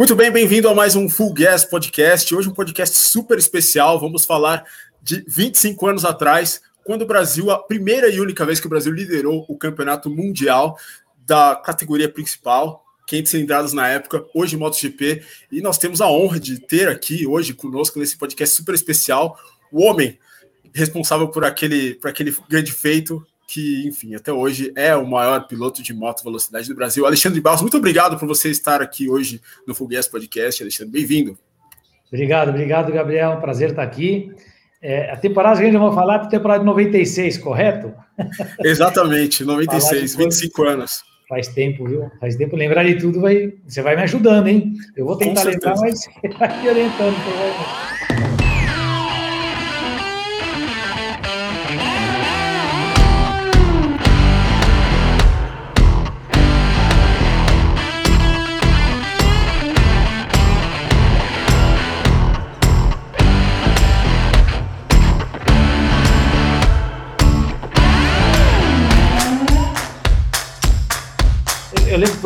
Muito bem, bem-vindo a mais um Full Gas Podcast. Hoje um podcast super especial. Vamos falar de 25 anos atrás, quando o Brasil, a primeira e única vez que o Brasil liderou o campeonato mundial da categoria principal, 500 cilindradas na época, hoje MotoGP, e nós temos a honra de ter aqui hoje conosco nesse podcast super especial o homem responsável por aquele, por aquele grande feito, que, enfim, até hoje é o maior piloto de moto velocidade do Brasil. Alexandre Barros, muito obrigado por você estar aqui hoje no Fogues Podcast. Alexandre, bem-vindo. Obrigado, obrigado, Gabriel. Um prazer estar aqui. É, a temporada que a gente vai falar é a temporada de 96, correto? Exatamente, 96, 25 anos. Faz tempo, viu? Faz tempo. Lembrar de tudo, vai, você vai me ajudando, hein? Eu vou tentar lembrar, mas você vai me orientando. lembro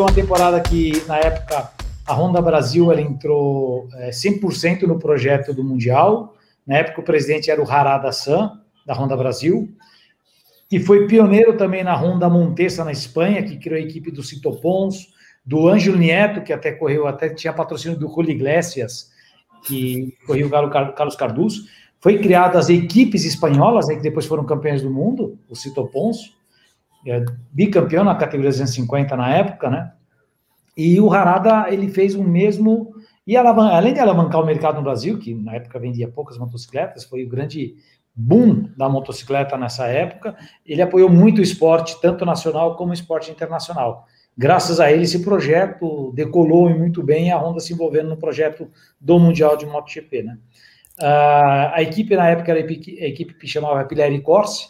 uma temporada que, na época, a Honda Brasil ela entrou é, 100% no projeto do Mundial. Na época, o presidente era o Harada San, da Honda Brasil, que foi pioneiro também na Honda Montesa, na Espanha, que criou a equipe do Cito Pons, do Ângelo Nieto, que até correu, até tinha patrocínio do Julio Iglesias, que correu o Carlos Cardoso. Foi criadas as equipes espanholas, né, que depois foram campeões do mundo, o Cito Pons, bicampeão na categoria 250 na época, né? E o Harada, ele fez o mesmo, e além de alavancar o mercado no Brasil, que na época vendia poucas motocicletas, foi o grande boom da motocicleta nessa época, ele apoiou muito o esporte, tanto nacional como esporte internacional. Graças a ele, esse projeto decolou muito bem, a Honda se envolvendo no projeto do Mundial de MotoGP, né? Uh, a equipe na época era a equipe, que chamava Pileri Corse,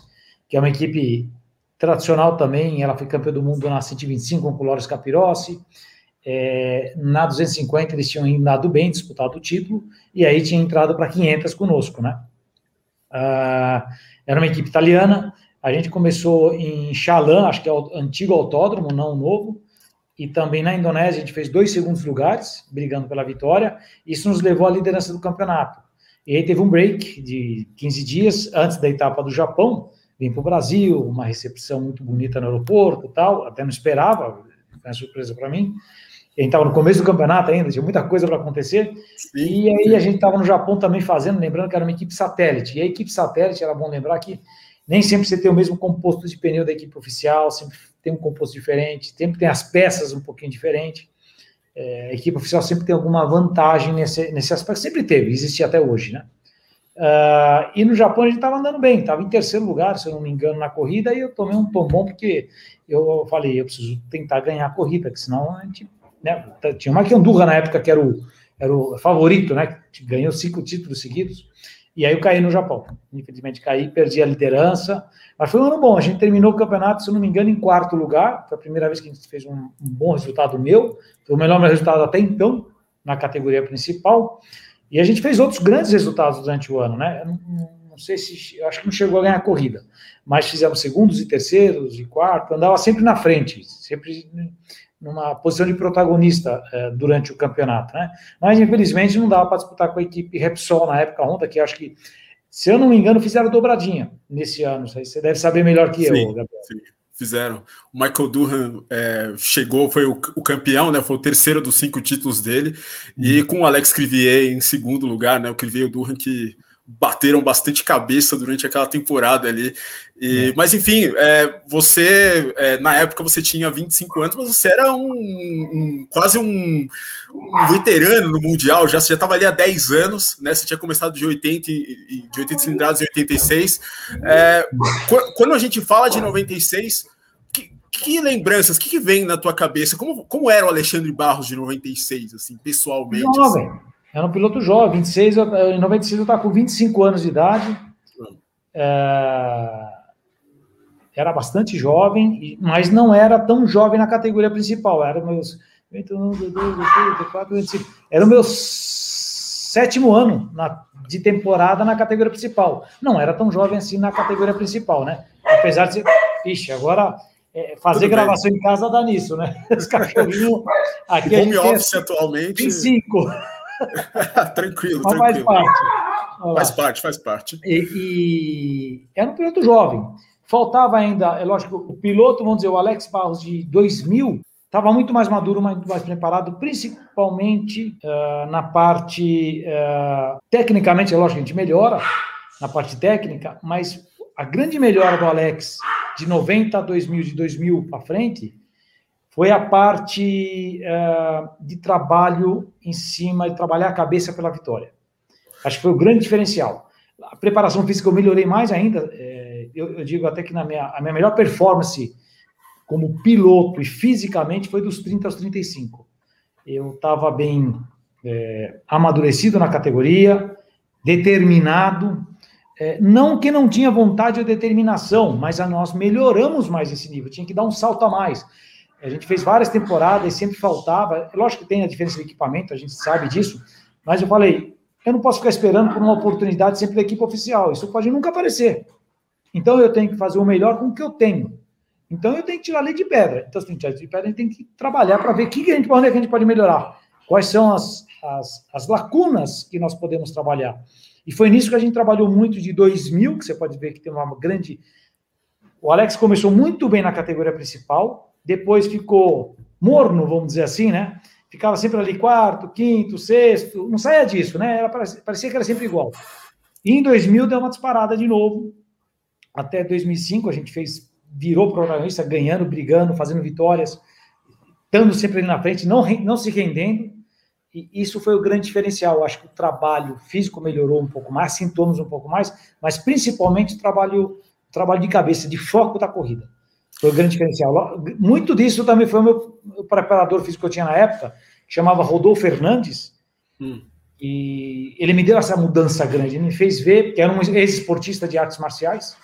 que é uma equipe tradicional também, ela foi campeã do mundo na 125 com o Loris Capirossi. É, na 250 eles tinham andado bem, disputado o título, e aí tinha entrado para 500 conosco, né? Ah, era uma equipe italiana, a gente começou em Chalan, acho que é o antigo autódromo, não o novo, e também na Indonésia a gente fez dois segundos lugares, brigando pela vitória, isso nos levou à liderança do campeonato. E aí teve um break de 15 dias antes da etapa do Japão, vim para o Brasil, uma recepção muito bonita no aeroporto tal, até não esperava, foi uma surpresa para mim. A gente estava no começo do campeonato ainda, tinha muita coisa para acontecer. Sim, e aí a gente estava no Japão também fazendo, lembrando que era uma equipe satélite. E a equipe satélite, era bom lembrar que nem sempre você tem o mesmo composto de pneu da equipe oficial, sempre tem um composto diferente, sempre tem as peças um pouquinho diferente. É, a equipe oficial sempre tem alguma vantagem nesse, nesse aspecto, sempre teve, existe até hoje, né? Uh, e no Japão a gente estava andando bem, estava em terceiro lugar, se eu não me engano, na corrida, e eu tomei um tombom porque eu falei, eu preciso tentar ganhar a corrida, porque senão a gente. Né, tinha Mike Andurra na época que era o, era o favorito, né? Que ganhou cinco títulos seguidos, e aí eu caí no Japão. Infelizmente caí, perdi a liderança, mas foi um ano bom. A gente terminou o campeonato, se não me engano, em quarto lugar. Foi a primeira vez que a gente fez um, um bom resultado meu, foi o melhor resultado até então, na categoria principal. E a gente fez outros grandes resultados durante o ano, né? Não, não, sei se, acho que não chegou a ganhar a corrida, mas fizemos segundos e terceiros e quarto, andava sempre na frente, sempre numa posição de protagonista eh, durante o campeonato, né? Mas infelizmente não dava para disputar com a equipe Repsol na época Honda, que acho que, se eu não me engano, fizeram dobradinha nesse ano. Você deve saber melhor que sim, eu, Gabriel. Sim fizeram. O Michael Durham é, chegou, foi o, o, campeão, né? Foi o terceiro dos cinco títulos dele, e uhum. com o Alex Crivier em segundo lugar, né? O Crivier e o Durham que bateram bastante cabeça durante aquela temporada ali. E, é. Mas enfim, é, você é, na época você tinha 25 anos, mas você era um, um quase um, um, veterano no Mundial, já, você já estava ali há 10 anos, né? Você tinha começado de 80, de 80 cilindradas em 86. É, quando a gente fala de 96, que, lembranças, o que, que, vem na tua cabeça? Como, como era o Alexandre Barros de 96, assim, pessoalmente? Jovem. Assim? Era um piloto jovem, 26, em 96 eu estava com 25 anos de idade. É, era bastante jovem, mas não era tão jovem na categoria principal. Era meus 21, 22, 24, 25. Era o meu sétimo ano na, de temporada na categoria principal. Não era tão jovem assim na categoria principal, né? Apesar de ser. Ixi, agora é, fazer Tudo gravação bem. em casa dá nisso, né? Os cachorrinhos. Aqui Home office atualmente. Tem cinco. tranquilo, Mas tranquilo. Faz parte. Faz parte, faz parte. E, e era um piloto jovem. Faltava ainda, é lógico, o piloto, vamos dizer, o Alex Barros de 2000, estava muito mais maduro, muito mais preparado, principalmente uh, na parte. Uh, tecnicamente, é lógico, a gente melhora na parte técnica, mas a grande melhora do Alex de 90 a 2000, de 2000 para frente, foi a parte uh, de trabalho em cima, de trabalhar a cabeça pela vitória. Acho que foi o grande diferencial. A preparação física eu melhorei mais ainda. É, eu, eu, digo até que na minha, a minha melhor performance como piloto e fisicamente foi dos 30 aos 35. Eu estava bem é, amadurecido na categoria, determinado, é, não que não tinha vontade ou determinação, mas a nós melhoramos mais esse nível, tinha que dar um salto a mais. A gente fez várias temporadas e sempre faltava. Lógico que tem a diferença de equipamento, a gente sabe disso, mas eu falei, eu não posso ficar esperando por uma oportunidade sempre da equipe oficial, isso pode nunca aparecer. Então eu tenho que fazer o melhor com o que eu tenho. Então eu tenho que tirar a lei de pedra. Então, se tem que tirar lei de pedra, a gente tem que trabalhar para ver que, que a gente, onde é que a gente pode melhorar. Quais são as, as, as lacunas que nós podemos trabalhar. E foi nisso que a gente trabalhou muito de 2000, que você pode ver que tem uma grande. O Alex começou muito bem na categoria principal, depois ficou morno, vamos dizer assim, né? Ficava sempre ali quarto, quinto, sexto, não saía disso, né? Era, parecia que era sempre igual. E em 2000 deu uma disparada de novo. Até 2005 a gente fez, virou protagonista, ganhando, brigando, fazendo vitórias, estando sempre ali na frente, não, não se rendendo. E isso foi o grande diferencial. Eu acho que o trabalho físico melhorou um pouco mais, sintomas um pouco mais, mas principalmente o trabalho, o trabalho de cabeça, de foco da corrida. Foi o grande diferencial. Muito disso também foi o meu o preparador físico que eu tinha na época, que chamava Rodolfo Fernandes. Hum. E ele me deu essa mudança grande. Ele me fez ver que era um ex-esportista de artes marciais,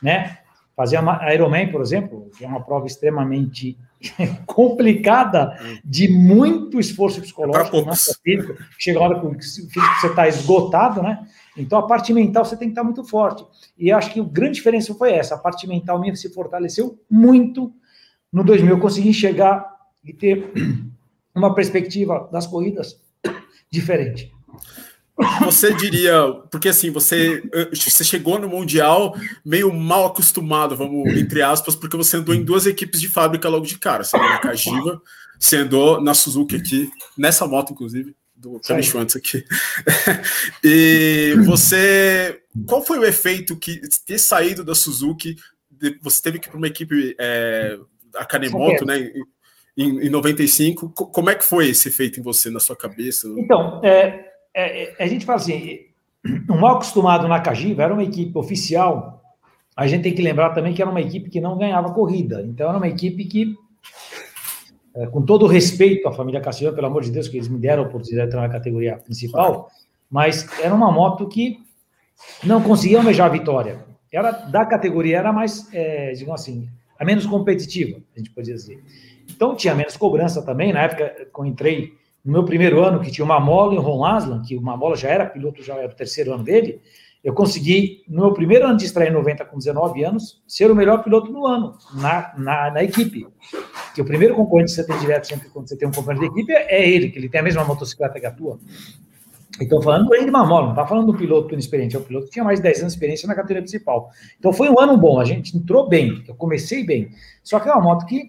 né? Fazia Ironman, por exemplo, que é uma prova extremamente complicada, de muito esforço psicológico, né, físico. Chega a hora que o físico você está esgotado, né? Então a parte mental você tem que estar muito forte. E acho que a grande diferença foi essa: a parte mental minha se fortaleceu muito no 2000. Eu consegui chegar e ter uma perspectiva das corridas diferente. Você diria, porque assim, você, você chegou no Mundial meio mal acostumado, vamos, entre aspas, porque você andou em duas equipes de fábrica logo de cara. Você andou na Cajiva, você andou na Suzuki aqui, nessa moto, inclusive, do Kevin Schwantz aqui. e você. Qual foi o efeito que ter saído da Suzuki? Você teve que ir para uma equipe, é, a Kanemoto, né? Em, em 95. Como é que foi esse efeito em você, na sua cabeça? Então, é, é, é, a gente fala assim, um mal acostumado na Cajiva, era uma equipe oficial, a gente tem que lembrar também que era uma equipe que não ganhava corrida, então era uma equipe que, é, com todo o respeito à família Cassiano, pelo amor de Deus, que eles me deram a oportunidade de entrar na categoria principal, mas era uma moto que não conseguia almejar a vitória. Era da categoria, era mais, é, digamos assim, a menos competitiva, a gente pode dizer. Então tinha menos cobrança também, na época, quando entrei no meu primeiro ano, que tinha uma mola em Ron Aslan, que uma mola já era piloto, já era o terceiro ano dele, eu consegui, no meu primeiro ano de estreia em 90, com 19 anos, ser o melhor piloto do ano, na, na, na equipe. Que o primeiro concorrente que você tem direto, sempre quando você tem um companheiro de equipe, é ele, que ele tem a mesma motocicleta que a tua. Então, falando de uma mola, não está falando do piloto inexperiente, é o piloto que tinha mais de 10 anos de experiência na categoria principal. Então, foi um ano bom, a gente entrou bem, eu comecei bem. Só que é uma moto que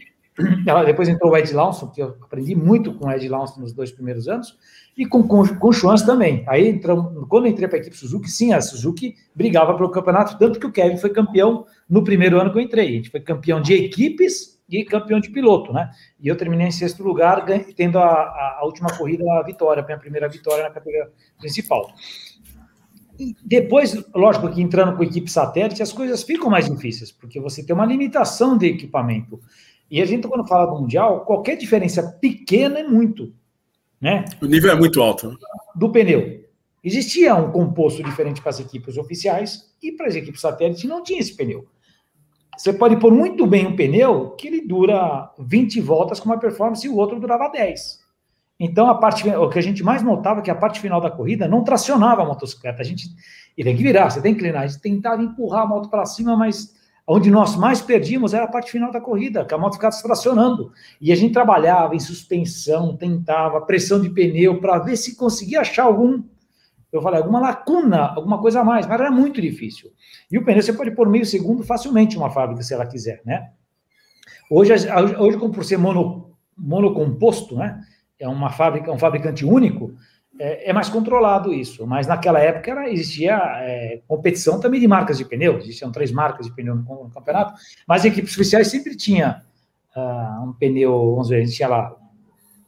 depois entrou o Ed Lawson, que eu aprendi muito com o Ed Lawson nos dois primeiros anos, e com, com, com o também. Aí, entramos, quando entrei para a equipe Suzuki, sim, a Suzuki brigava pelo campeonato, tanto que o Kevin foi campeão no primeiro ano que eu entrei. A gente foi campeão de equipes e campeão de piloto, né? E eu terminei em sexto lugar, tendo a, a, a última corrida, a vitória, a minha primeira vitória na categoria principal. E depois, lógico que entrando com equipe satélite, as coisas ficam mais difíceis, porque você tem uma limitação de equipamento. E a gente, quando fala do Mundial, qualquer diferença pequena é muito. Né? O nível é muito alto. Do pneu. Existia um composto diferente para as equipes oficiais e para as equipes satélites não tinha esse pneu. Você pode pôr muito bem um pneu que ele dura 20 voltas com uma performance e o outro durava 10. Então, a parte, o que a gente mais notava é que a parte final da corrida não tracionava a motocicleta. A gente e tem que virar, você tem que inclinar. A gente tentava empurrar a moto para cima, mas Onde nós mais perdíamos era a parte final da corrida, que a moto ficava estacionando. E a gente trabalhava em suspensão, tentava, pressão de pneu, para ver se conseguia achar algum, eu falei, alguma lacuna, alguma coisa a mais, mas era muito difícil. E o pneu você pode pôr meio segundo facilmente uma fábrica, se ela quiser, né? Hoje, hoje como por ser mono, monocomposto, né? É uma fábrica, um fabricante único, é, é, mais controlado isso. Mas naquela época era, existia é, competição também de marcas de pneu, existiam três marcas de pneu no, no campeonato, mas equipes oficiais sempre tinha uh, um pneu, vamos ver, a gente tinha lá,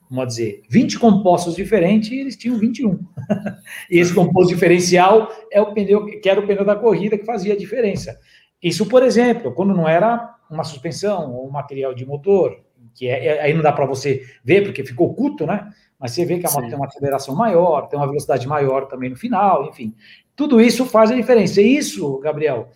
vamos dizer, 20 compostos diferentes e eles tinham 21. e esse composto diferencial é o pneu, que era o pneu da corrida que fazia a diferença. Isso, por exemplo, quando não era uma suspensão ou um material de motor, que é, é aí não dá para você ver porque ficou oculto, né? Mas você vê que a moto Sim. tem uma aceleração maior, tem uma velocidade maior também no final, enfim. Tudo isso faz a diferença. E isso, Gabriel,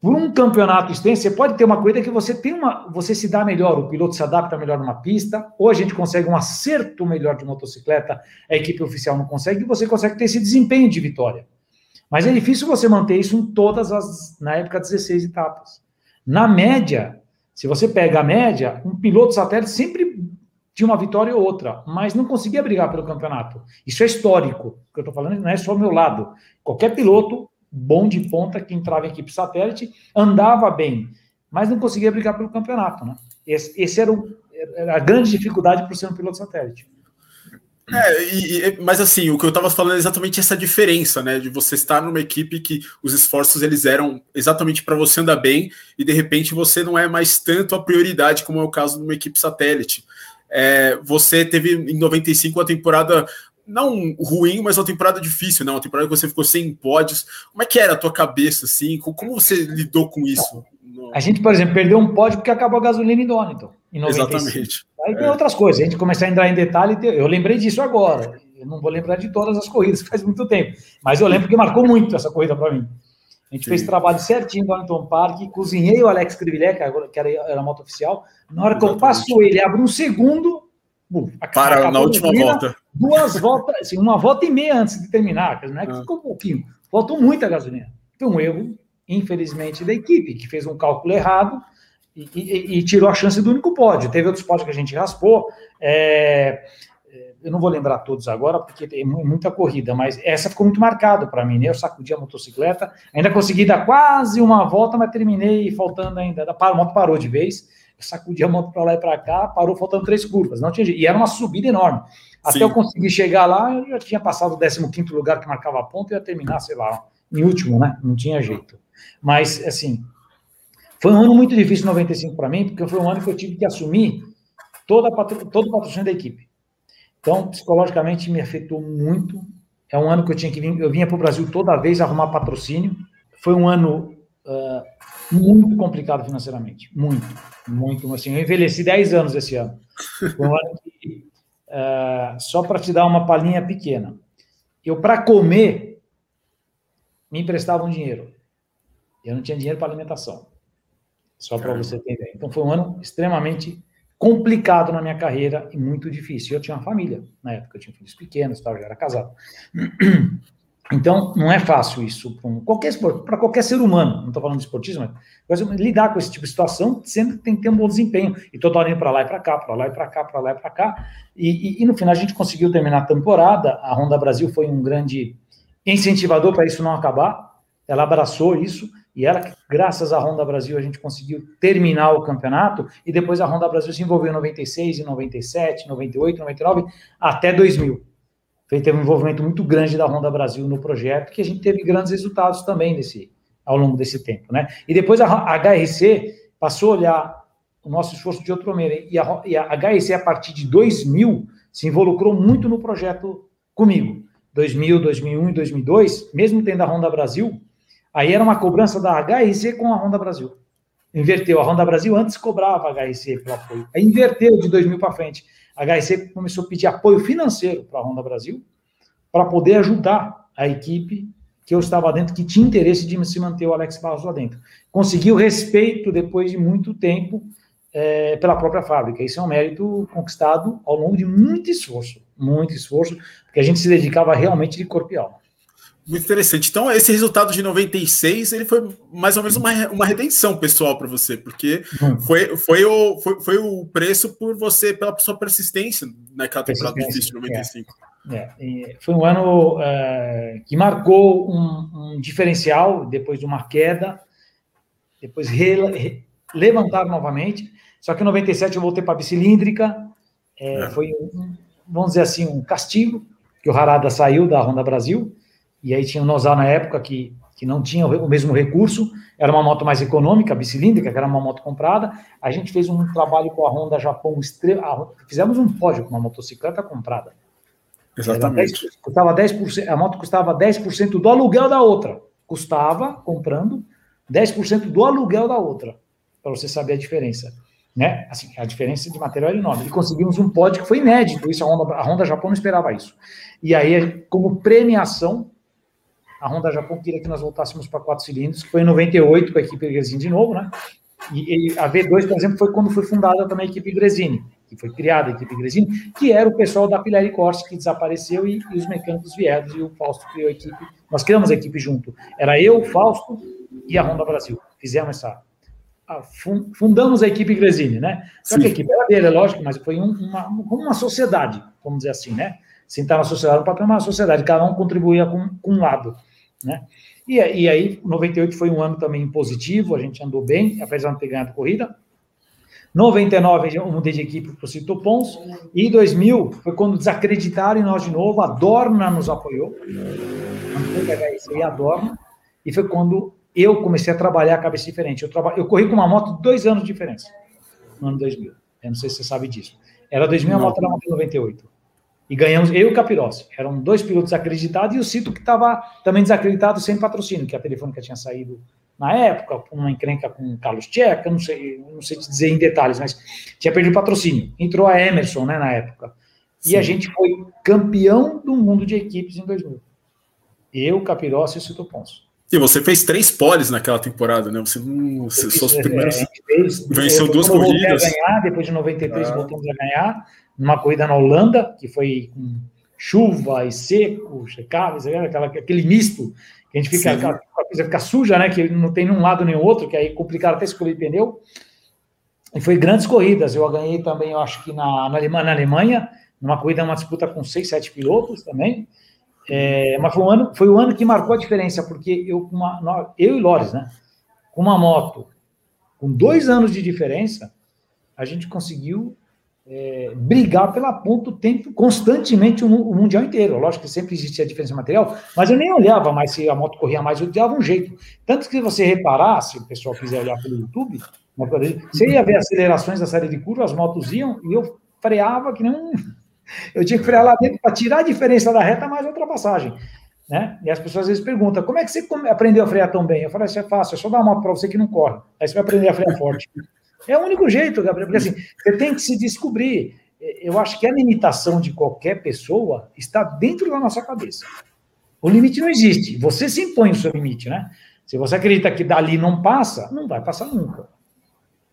por um campeonato extenso, você pode ter uma corrida que você tem uma, você se dá melhor, o piloto se adapta melhor numa pista, ou a gente consegue um acerto melhor de motocicleta, a equipe oficial não consegue, e você consegue ter esse desempenho de vitória. Mas é difícil você manter isso em todas as, na época, 16 etapas. Na média, se você pega a média, um piloto satélite sempre tinha uma vitória ou outra, mas não conseguia brigar pelo campeonato. Isso é histórico. O que eu estou falando não é só o meu lado. Qualquer piloto bom de ponta que entrava em equipe satélite andava bem, mas não conseguia brigar pelo campeonato. Né? Esse, esse era, o, era, a grande dificuldade por ser um piloto satélite. É, e, mas assim, o que eu estava falando é exatamente essa diferença, né? De você estar numa equipe que os esforços eles eram exatamente para você andar bem e de repente você não é mais tanto a prioridade, como é o caso de uma equipe satélite. É, você teve em 95 uma temporada não ruim, mas uma temporada difícil, né? Uma temporada que você ficou sem pódios. Como é que era a tua cabeça, assim? Como você lidou com isso? A gente, por exemplo, perdeu um pódio porque acabou a gasolina em Donington. Em Exatamente. Aí tem é. outras coisas. A gente começar a entrar em detalhe. Eu lembrei disso agora. Eu não vou lembrar de todas as corridas, faz muito tempo. Mas eu lembro que marcou muito essa corrida para mim. A gente Sim. fez trabalho certinho no Arlington Park, cozinhei o Alex Crivilé, que era, era a moto oficial. Na hora que eu passo ele, abre um segundo, bum, para na última volta. Duas voltas, assim, uma volta e meia antes de terminar, não é que ah. ficou um pouquinho, faltou muita gasolina. Foi um erro, infelizmente, da equipe, que fez um cálculo errado e, e, e tirou a chance do único pódio. Teve outros pódios que a gente raspou. É, eu não vou lembrar todos agora, porque tem muita corrida, mas essa ficou muito marcada para mim, né? Eu sacudi a motocicleta, ainda consegui dar quase uma volta, mas terminei faltando ainda. A moto parou de vez, eu sacudi a moto para lá e para cá, parou faltando três curvas, não tinha jeito. E era uma subida enorme. Até Sim. eu conseguir chegar lá, eu já tinha passado o 15 lugar que marcava a ponta e ia terminar, sei lá, em último, né? Não tinha jeito. Mas, assim, foi um ano muito difícil, 95 para mim, porque foi um ano que eu tive que assumir toda todo o patrocínio da equipe. Então, psicologicamente, me afetou muito. É um ano que eu tinha que vir, eu vinha para o Brasil toda vez arrumar patrocínio. Foi um ano uh, muito complicado financeiramente, muito, muito. Assim, eu envelheci 10 anos esse ano. Foi um ano que, uh, só para te dar uma palhinha pequena, eu para comer me emprestavam dinheiro. Eu não tinha dinheiro para alimentação. Só para você entender. Então foi um ano extremamente complicado na minha carreira e muito difícil. Eu tinha uma família na época, eu tinha filhos pequenos, tal, já era casado. Então, não é fácil isso para um, qualquer para qualquer ser humano. Não estou falando de esportismo, mas lidar com esse tipo de situação sempre tem que ter um bom desempenho. E toda hora indo para lá e para cá, para lá e para cá, para lá e para cá. E, e, e, no final a gente conseguiu terminar a temporada. A Honda Brasil foi um grande incentivador para isso não acabar. Ela abraçou isso e ela, graças à Honda Brasil, a gente conseguiu terminar o campeonato, e depois a Honda Brasil se envolveu em 96, em 97, 98, 99, até 2000. Teve um envolvimento muito grande da Honda Brasil no projeto, que a gente teve grandes resultados também nesse, ao longo desse tempo. Né? E depois a HRC passou a olhar o nosso esforço de outra maneira, e a, e a HRC, a partir de 2000, se involucrou muito no projeto comigo. 2000, 2001 e 2002, mesmo tendo a Honda Brasil, Aí era uma cobrança da HRC com a Honda Brasil. Inverteu. A Honda Brasil antes cobrava a HRC pelo apoio. Aí inverteu de 2000 para frente. A HRC começou a pedir apoio financeiro para a Honda Brasil para poder ajudar a equipe que eu estava dentro, que tinha interesse de se manter o Alex Barros lá dentro. Conseguiu respeito depois de muito tempo é, pela própria fábrica. Isso é um mérito conquistado ao longo de muito esforço, muito esforço, porque a gente se dedicava realmente de corpo e alma. Muito interessante. Então, esse resultado de 96, ele foi mais ou menos uma, uma redenção pessoal para você, porque hum. foi, foi, o, foi, foi o preço por você, pela sua persistência naquela temporada difícil de 95. É. É. Foi um ano é, que marcou um, um, diferencial depois de uma queda, depois re, levantar novamente. Só que em 97 eu voltei para a bicilíndrica, é, é. foi, um, vamos dizer assim, um castigo, que o Harada saiu da Honda Brasil e aí tinha o Nozal na época que, que não tinha o mesmo recurso, era uma moto mais econômica, bicilíndrica, que era uma moto comprada. A gente fez um trabalho com a Honda Japão, fizemos um pódio com uma motocicleta comprada. Exatamente. 10, custava 10%, a moto custava 10% do aluguel da outra. Custava, comprando, 10% do aluguel da outra, para você saber a diferença. Né? Assim, a diferença de material era enorme. E conseguimos um pódio que foi inédito, isso a Honda, a Honda Japão não esperava isso. E aí, como premiação, a Honda Japão queria que nós voltássemos para quatro cilindros, que foi em 98 com a equipe Gresini de novo, né? E, e, a V2, por exemplo, foi quando foi fundada também a equipe Gresini, que foi criada a equipe Gresini, que era o pessoal da Pirelli Corse que desapareceu e, e, os mecânicos vieram e o Fausto criou a equipe. Nós criamos a equipe junto. Era eu, o Fausto e a Honda Brasil. Fizemos essa. A, fundamos a equipe Gresini, né? Só Sim. que a equipe era dele, é lógico, mas foi um, uma, como uma sociedade, vamos dizer assim, né? Sentar na sociedade, o papel é uma sociedade, cada um contribuía com, com um lado. Né? E, e aí, 98 foi um ano também positivo, a gente andou bem, apesar de não ter ganhado corrida. 99 eu mudei de equipe para o Cito Pons, e 2000 foi quando desacreditaram em nós de novo, a Dorna nos apoiou, e a Dorna, e foi quando eu comecei a trabalhar a cabeça diferente. Eu, traba... eu corri com uma moto dois anos de diferença, no ano 2000. Eu não sei se você sabe disso. Era 2000, não. a moto era moto 98. E ganhamos, eu e o Capirossi. Eram dois pilotos acreditados e o Cito que estava também desacreditado sem patrocínio, que a Telefônica tinha saído na época, uma encrenca com o Carlos Tcheca, não sei, não sei te dizer em detalhes, mas tinha perdido patrocínio. Entrou a Emerson, né, na época. E Sim. a gente foi campeão do mundo de equipes em 2000. Eu, Capirossi e o Cito Ponce. E você fez três poles naquela temporada, né? Você não. Você, suas primeiras. É, fez, venceu duas corridas. Ganhar, depois de 93 ah. voltamos a ganhar numa corrida na Holanda, que foi com chuva e seco, checáveis, aquela, aquele misto, que a gente fica, a, a coisa fica suja, né? Que não tem nenhum lado nem outro, que aí complicaram até escolher pneu. E foi grandes corridas. Eu ganhei também, eu acho que na, na, Alemanha, na Alemanha, numa corrida, uma disputa com seis, sete pilotos também. É, mas foi ano, foi o ano que marcou a diferença, porque eu, uma, eu e Lores, né? Com uma moto, com dois anos de diferença, a gente conseguiu é, brigar pela ponta o tempo, constantemente o, o, mundial inteiro. Lógico que sempre existia diferença material, mas eu nem olhava mais se a moto corria mais, eu dava um jeito. Tanto que se você reparar, se o pessoal quiser olhar pelo YouTube, você ia ver acelerações da série de curvas, as motos iam e eu freava que nem um. Eu tinha que frear lá dentro para tirar a diferença da reta mais a ultrapassagem. Né? E as pessoas às vezes perguntam: como é que você aprendeu a frear tão bem? Eu falei: Isso é fácil, é só dar uma para você que não corre. Aí você vai aprender a frear forte. É o único jeito, Gabriel, porque assim, você tem que se descobrir. Eu acho que a limitação de qualquer pessoa está dentro da nossa cabeça. O limite não existe. Você se impõe o seu limite, né? Se você acredita que dali não passa, não vai passar nunca.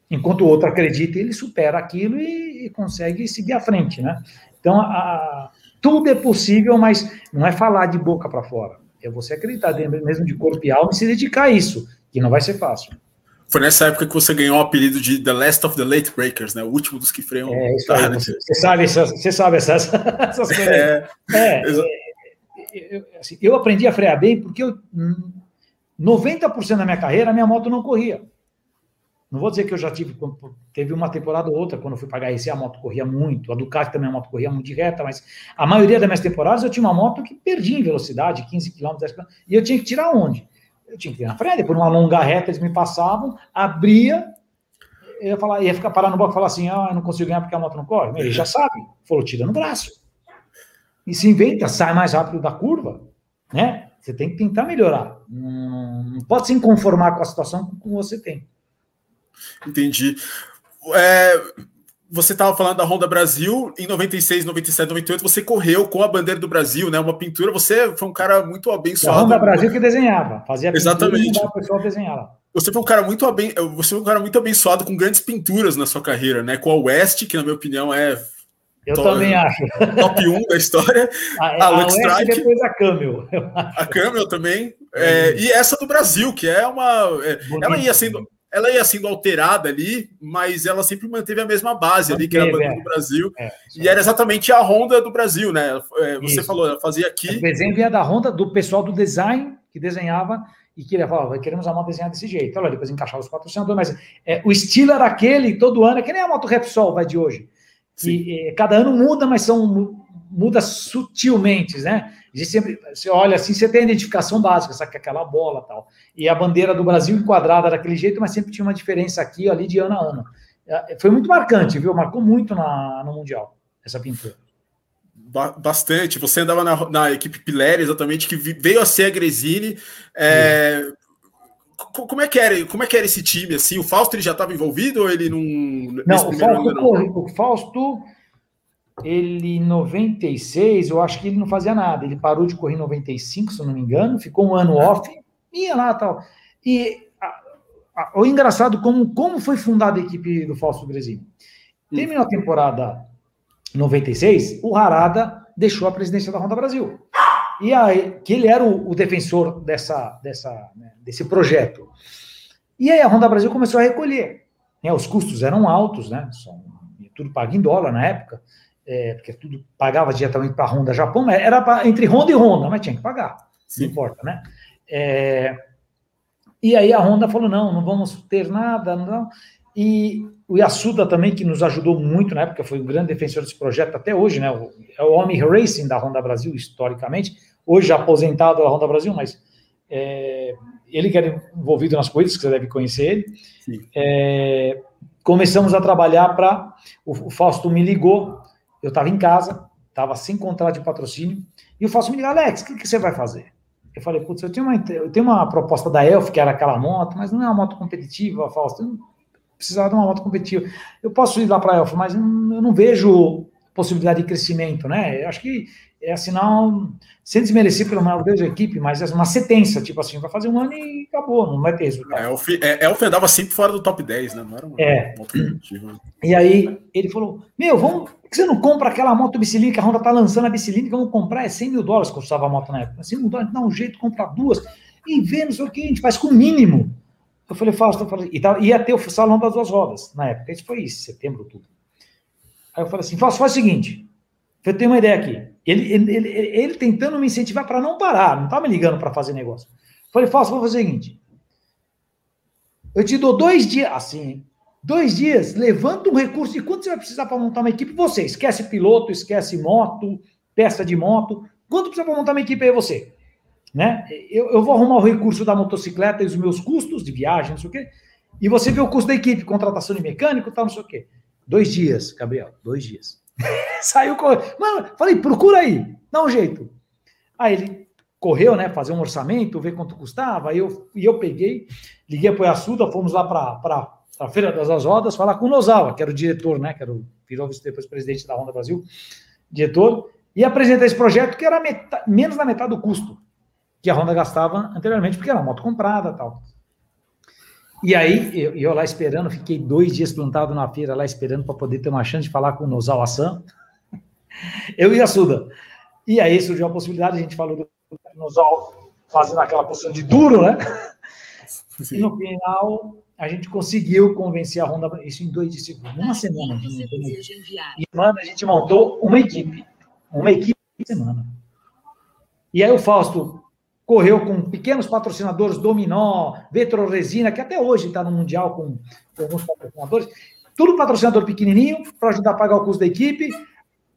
Enquanto o outro acredita, ele supera aquilo e consegue seguir à frente, né? Então, a, tudo é possível, mas não é falar de boca para fora. É você acreditar mesmo de corpo e alma e se dedicar a isso, que não vai ser fácil. Foi nessa época que você ganhou o apelido de The Last of the Late Breakers, né? O último dos que freiam. É, isso aí, você, você, sabe essas, você sabe essas, essas coisas. É, é, é eu, assim, eu, aprendi a frear bem porque eu, 90% da minha carreira a minha moto não corria. Não vou dizer que eu já tive, teve uma temporada ou outra, quando eu fui pagar esse, a moto corria muito, a Ducati também a moto corria muito de reta, mas a maioria das minhas temporadas eu tinha uma moto que perdia em velocidade, 15 km, 10 km, e eu tinha que tirar onde? Eu tinha que ir na frente, por uma longa reta eles me passavam, abria, eu ia, falar, ia ficar parado no bloco e falar assim: ah, eu não consigo ganhar porque a moto não corre. Ele já sabe, falou, tira no braço. E se inventa, sai mais rápido da curva, né? Você tem que tentar melhorar. Não, pode se conformar com a situação que você tem. Entendi. É, você estava falando da Honda Brasil, em 96, 97, 98, você correu com a bandeira do Brasil, né? Uma pintura, você foi um cara muito abençoado. A Honda Brasil que desenhava, fazia pintura Exatamente. e o pessoal desenhava. Você foi um cara muito aben... você foi um cara muito abençoado com grandes pinturas na sua carreira, né? Com a West, que na minha opinião é Eu também acho. Top 1 da história. A, a Lux Strike. depois a Camel. A Camel também. É, e essa do Brasil, que é uma. É, ela ia sendo. Ela ia sendo alterada ali, mas ela sempre manteve a mesma base ali, que era a bandeira é. do Brasil. É, e era exatamente a Honda do Brasil, né? É, você isso. falou, ela fazia aqui. O desenho vinha da Honda, do pessoal do design, que desenhava e que ele falava, queremos a moto desenhada desse jeito. Olha, depois encaixava os patrocinadores, mas é, o estilo era aquele todo ano, é que nem a moto Repsol vai de hoje. E, cada ano muda, mas são muda sutilmente, né? Existe sempre, você olha assim, você tem a identificação básica, sabe que é aquela bola tal. E a bandeira do Brasil enquadrada daquele jeito, mas sempre tinha uma diferença aqui ali de ano a ano. É, foi muito marcante, viu? Marcou muito na, no Mundial, essa pintura. Bastante. Você andava na, na equipe Pileri, exatamente, que veio a ser a Gresini. É, como é que era, como é que era esse time assim? O Fausto ele já estava envolvido ou ele não? Não, o Fausto, não? o Fausto, ele em 96, eu acho que ele não fazia nada. Ele parou de correr em 95, se eu não me engano, ficou um ano off, ia lá tal. E a, a, o engraçado como como foi fundada a equipe do Fausto Brasil. Terminou a temporada 96, o Harada deixou a presidência da Honda Brasil e aí, que ele era o, o defensor dessa, dessa, né, desse projeto. E aí a Honda Brasil começou a recolher. Né, os custos eram altos, né? Tudo pago em dólar na época, é, porque tudo pagava diretamente para a Honda Japão, mas era pra, entre Honda e Honda, mas tinha que pagar, Sim. não importa, né? É, e aí a Honda falou: não, não vamos ter nada, não. E o Yasuda também, que nos ajudou muito na época, foi um grande defensor desse projeto até hoje, né? É o homem racing da Honda Brasil, historicamente, hoje aposentado da Honda Brasil, mas é, ele que era envolvido nas corridas, que você deve conhecer ele. É, começamos a trabalhar para. O, o, Fausto me ligou, eu estava em casa, estava sem contrato de patrocínio, e o Fausto me ligou, Alex, o que, que, você vai fazer? Eu falei, putz, eu tenho, uma, eu tenho uma proposta da Elf, que era aquela moto, mas não é uma moto competitiva, Fausto. Eu precisava de uma moto competitiva. Eu posso ir lá para a Elf, mas eu não vejo possibilidade de crescimento, né? Eu acho que é assinar, um, sem desmerecer pelo maior Deus da equipe, mas é uma sentença, tipo assim, vai fazer um ano e acabou, não vai ter resultado. É, Elf, é, Elf andava sempre fora do top 10, né? Não era uma, é. Uma e aí ele falou: Meu, vamos, por que você não compra aquela moto bicilíndrica? A Honda tá lançando a bicilíndrica, vamos comprar, é 100 mil dólares que custava a moto na época. 100 mil dólares, dá um jeito, comprar duas e vê, não sei o que, a gente faz com o mínimo. Eu falei, Fausto, eu falei, e tá, ia ter o salão das duas rodas na época, isso foi isso, setembro, outubro. Aí eu falei assim, Fausto, faz o seguinte, eu tenho uma ideia aqui. Ele, ele, ele, ele tentando me incentivar para não parar, não tá me ligando para fazer negócio. Falei, Fausto, vou fazer o seguinte, eu te dou dois dias, assim, dois dias, levanta um recurso, e quanto você vai precisar para montar uma equipe? Você, esquece piloto, esquece moto, peça de moto, quanto precisa para montar uma equipe aí você? né? Eu, eu vou arrumar o recurso da motocicleta e os meus custos de viagem, não sei o quê, e você vê o custo da equipe, contratação de mecânico, tal, não sei o quê. Dois dias, Gabriel, dois dias. Saiu correndo. Mano, falei, procura aí, dá um jeito. Aí ele correu, né, fazer um orçamento, ver quanto custava, e eu, e eu peguei, liguei para o fomos lá para a Feira das Rodas, falar com o Nozawa, que era o diretor, né, que era o, virou depois presidente da Honda Brasil, diretor, e apresentar esse projeto que era metade, menos da metade do custo que a Honda gastava anteriormente, porque era uma moto comprada tal. E aí, eu, eu lá esperando, fiquei dois dias plantado na feira lá esperando para poder ter uma chance de falar com o Nozal Assan. Eu e a Suda. E aí surgiu a possibilidade, a gente falou do Nozal fazendo aquela posição de duro, né? Sim. E no final, a gente conseguiu convencer a Honda, isso em dois dias, uma semana. E, mano, a gente montou uma equipe. Uma equipe de semana. E aí o Fausto correu com pequenos patrocinadores, Dominó, Vetro Resina, que até hoje está no Mundial com, com, alguns patrocinadores, tudo patrocinador pequenininho, para ajudar a pagar o custo da equipe.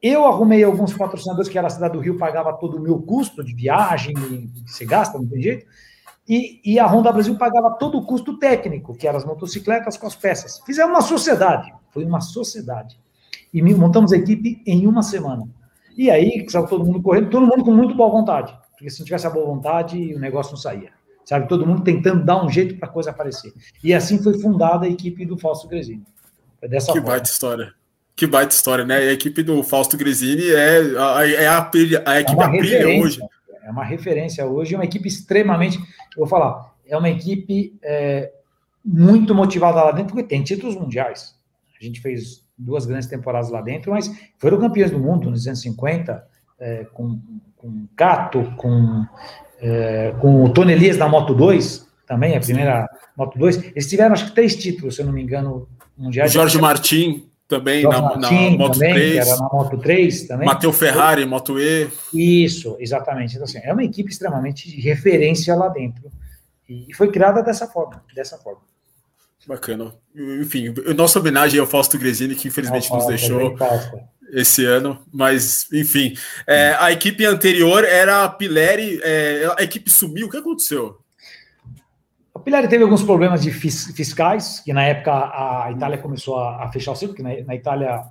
Eu arrumei alguns patrocinadores que era a cidade do Rio, pagava todo o meu custo de viagem, que você gasta, não tem jeito. E, e, a Honda Brasil pagava todo o custo técnico, que eram as motocicletas com as peças. Fizemos uma sociedade, foi uma sociedade. E montamos a equipe em uma semana. E aí, saiu todo mundo correndo, todo mundo com muito boa vontade. Porque se não tivesse a boa vontade, o negócio não saía. Sabe? Todo mundo tentando dar um jeito para a coisa aparecer. E assim foi fundada a equipe do Fausto Gresini. Foi dessa que forma. baita história. Que baita história, né? A equipe do Fausto Gresini é, é a, a, a equipe é a hoje. É uma referência hoje, é uma equipe extremamente. Vou falar, é uma equipe é, muito motivada lá dentro, porque tem títulos mundiais. A gente fez duas grandes temporadas lá dentro, mas foram campeões do mundo nos anos 50, é, com, com Cato, com, é, com o Tony Elias da Moto 2, também, a primeira Moto 2. Eles tiveram, acho que, três títulos, se eu não me engano, mundiais. Jorge Martin também Jorge na, Martin, na Moto também, 3. Que era na Moto 3 também. Matheus Ferrari, Moto E. Isso, exatamente. Então, assim, é uma equipe extremamente de referência lá dentro. E foi criada dessa forma, dessa forma. Bacana. Enfim, nossa homenagem ao Fausto Gresini, que infelizmente nos deixou esse ano, mas enfim. É, a equipe anterior era a Pileri, é, a equipe sumiu, o que aconteceu? A Pileri teve alguns problemas de fiscais, que na época a Itália começou a, a fechar o ciclo, que na, na, Itália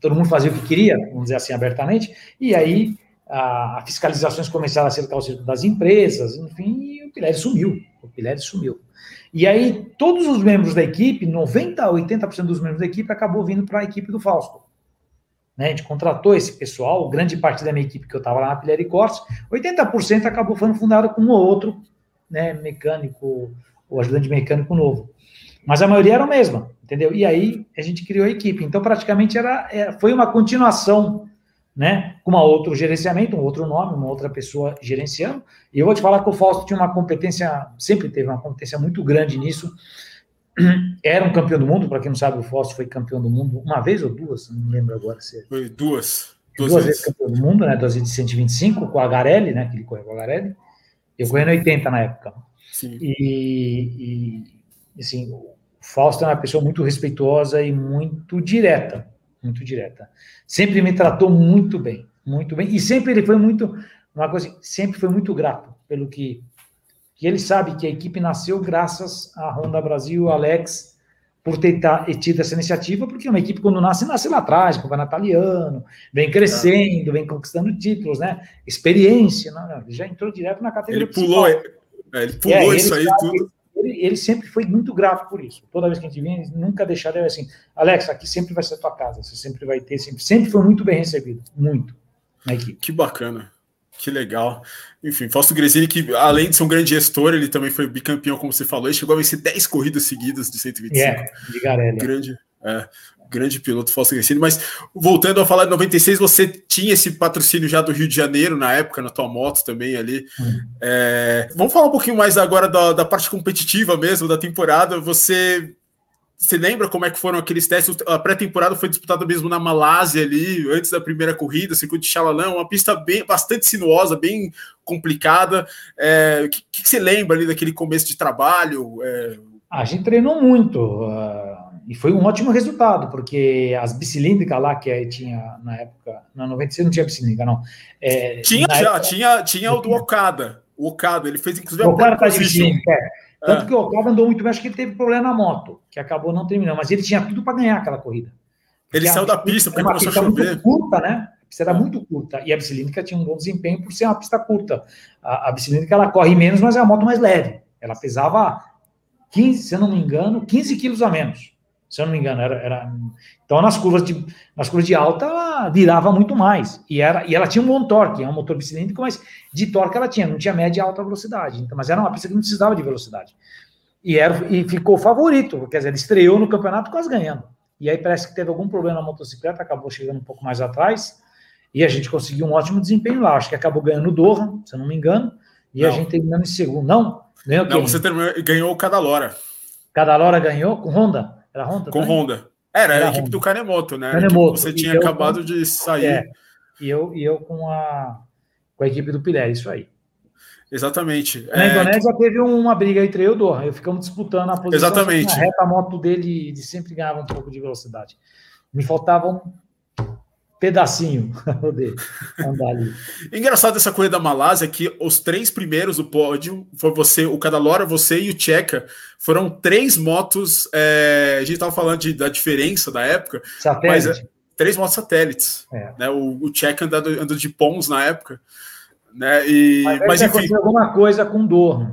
todo mundo fazia o que queria, vamos dizer assim abertamente, e aí a, a fiscalizações começaram a acertar o círculo das empresas, enfim, e o Pileri sumiu, o Pileri sumiu. E aí, todos os membros da equipe, 90% a 80% dos membros da equipe, acabou vindo para a equipe do Fausto. Né? A gente contratou esse pessoal, grande parte da minha equipe que eu estava lá na Pilher e Cortes, 80% acabou sendo fundado com um ou outro né, mecânico, ou ajudante mecânico novo. Mas a maioria era a mesma, entendeu? E aí a gente criou a equipe. Então, praticamente, era, era foi uma continuação né? Com uma outro gerenciamento, um outro nome, uma outra pessoa gerenciando. E eu vou te falar que o Fausto tinha uma competência, sempre teve uma competência muito grande nisso. Era um campeão do mundo, para quem não sabe, o Fausto foi campeão do mundo uma vez ou duas, não lembro agora se. É. Foi duas. Duas, duas vezes. vezes campeão do mundo, né? Duas vezes de 125 com a Garelli, né? Que ele correu com a Garelli. Eu corri no 80 na época. Sim. E, e assim, o Fausto é uma pessoa muito respeitosa e muito direta muito direta. Sempre me tratou muito bem, muito bem. E sempre ele foi muito, uma coisa, sempre foi muito grato pelo que, que ele sabe que a equipe nasceu graças à Honda Brasil, Alex, por ter tido essa iniciativa, porque uma equipe quando nasce, nasce lá atrás, com o italiano, vem crescendo, vem conquistando títulos, né? Experiência, né? já entrou direto na categoria. Ele pulou, é, ele pulou é, isso aí tudo ele, ele, sempre foi muito grato por isso. Toda vez que a gente vinha, ele nunca deixaram assim, Alex, aqui sempre vai ser a tua casa, você sempre vai ter, sempre, sempre foi muito bem recebido, muito, na equipe. Que bacana. Que legal. Enfim, Fausto Gresini, que além de ser um grande gestor, ele também foi bicampeão, como você falou, ele chegou a vencer 10 corridas seguidas de 125. É, yeah, de Garelli. Grande, é, grande piloto Fausto Gresini. Mas voltando a falar de 96, você tinha esse patrocínio já do Rio de Janeiro na época, na tua moto também ali. Hum. É, vamos falar um pouquinho mais agora da, da parte competitiva mesmo da temporada. Você você lembra como é que foram aqueles testes? A pré-temporada foi disputada mesmo na Malásia ali, antes da primeira corrida, circuito de Xalalã, uma pista bem, bastante sinuosa, bem complicada. É, o que, que, você lembra ali daquele começo de trabalho? É... A gente treinou muito. Uh e foi um ótimo resultado, porque as bicilíndricas lá que aí tinha na época, na 96 não tinha bicilíndrica, não. É, tinha já, época, tinha, tinha o do Okada. O Okada, ele fez inclusive o Okada tá de bicilíndrica, é. Tanto é. que o Okada andou muito bem, acho que ele teve problema na moto, que acabou não terminando, mas ele tinha tudo para ganhar aquela corrida. Ele saiu da pista porque começou a chover. Muito curta, né? A pista era muito curta e a bicilíndrica tinha um bom desempenho por ser uma pista curta. A, a bicilíndrica ela corre menos, mas é a moto mais leve. Ela pesava 15, se eu não me engano, 15 quilos a menos se eu não me engano, era, era... então nas curvas de nas curvas de alta ela virava muito mais e era e ela tinha um bom torque, é um motor bicilíndrico, mas de torque ela tinha, não tinha média e alta velocidade, então, mas era uma pista que não precisava de velocidade e era e ficou favorito, quer dizer, ele estreou no campeonato quase ganhando e aí parece que teve algum problema na motocicleta, acabou chegando um pouco mais atrás e a gente conseguiu um ótimo desempenho lá, acho que acabou ganhando o Doha, se eu não me engano, e não. a gente terminando em segundo, não? Ganhou não, quem? você terminou, ganhou o Cadalora. Cadalora ganhou com Honda? Era Honda? Com também? Honda. Era, Era a equipe do Kanemoto, né? Kanemoto. Você tinha acabado com... de sair. É, e, eu, e eu com a, com a equipe do Pirelli, isso aí. Exatamente. Na é... Indonésia teve uma briga entre eu e o Doha. Eu ficamos disputando a posição. Exatamente. A reta a moto dele de sempre ganhava um pouco de velocidade. Me faltavam pedacinho poder andar ali. Engraçado essa corrida da Malásia que os três primeiros do pódio foi você, o Cadalora, você e o Checa. Foram três motos. É, a gente estava falando de, da diferença da época, Satélite. mas é, três motos satélites. É. Né, o, o Checa andando, andando de Pons na época. Né, e, mas, mas enfim. alguma coisa com dor.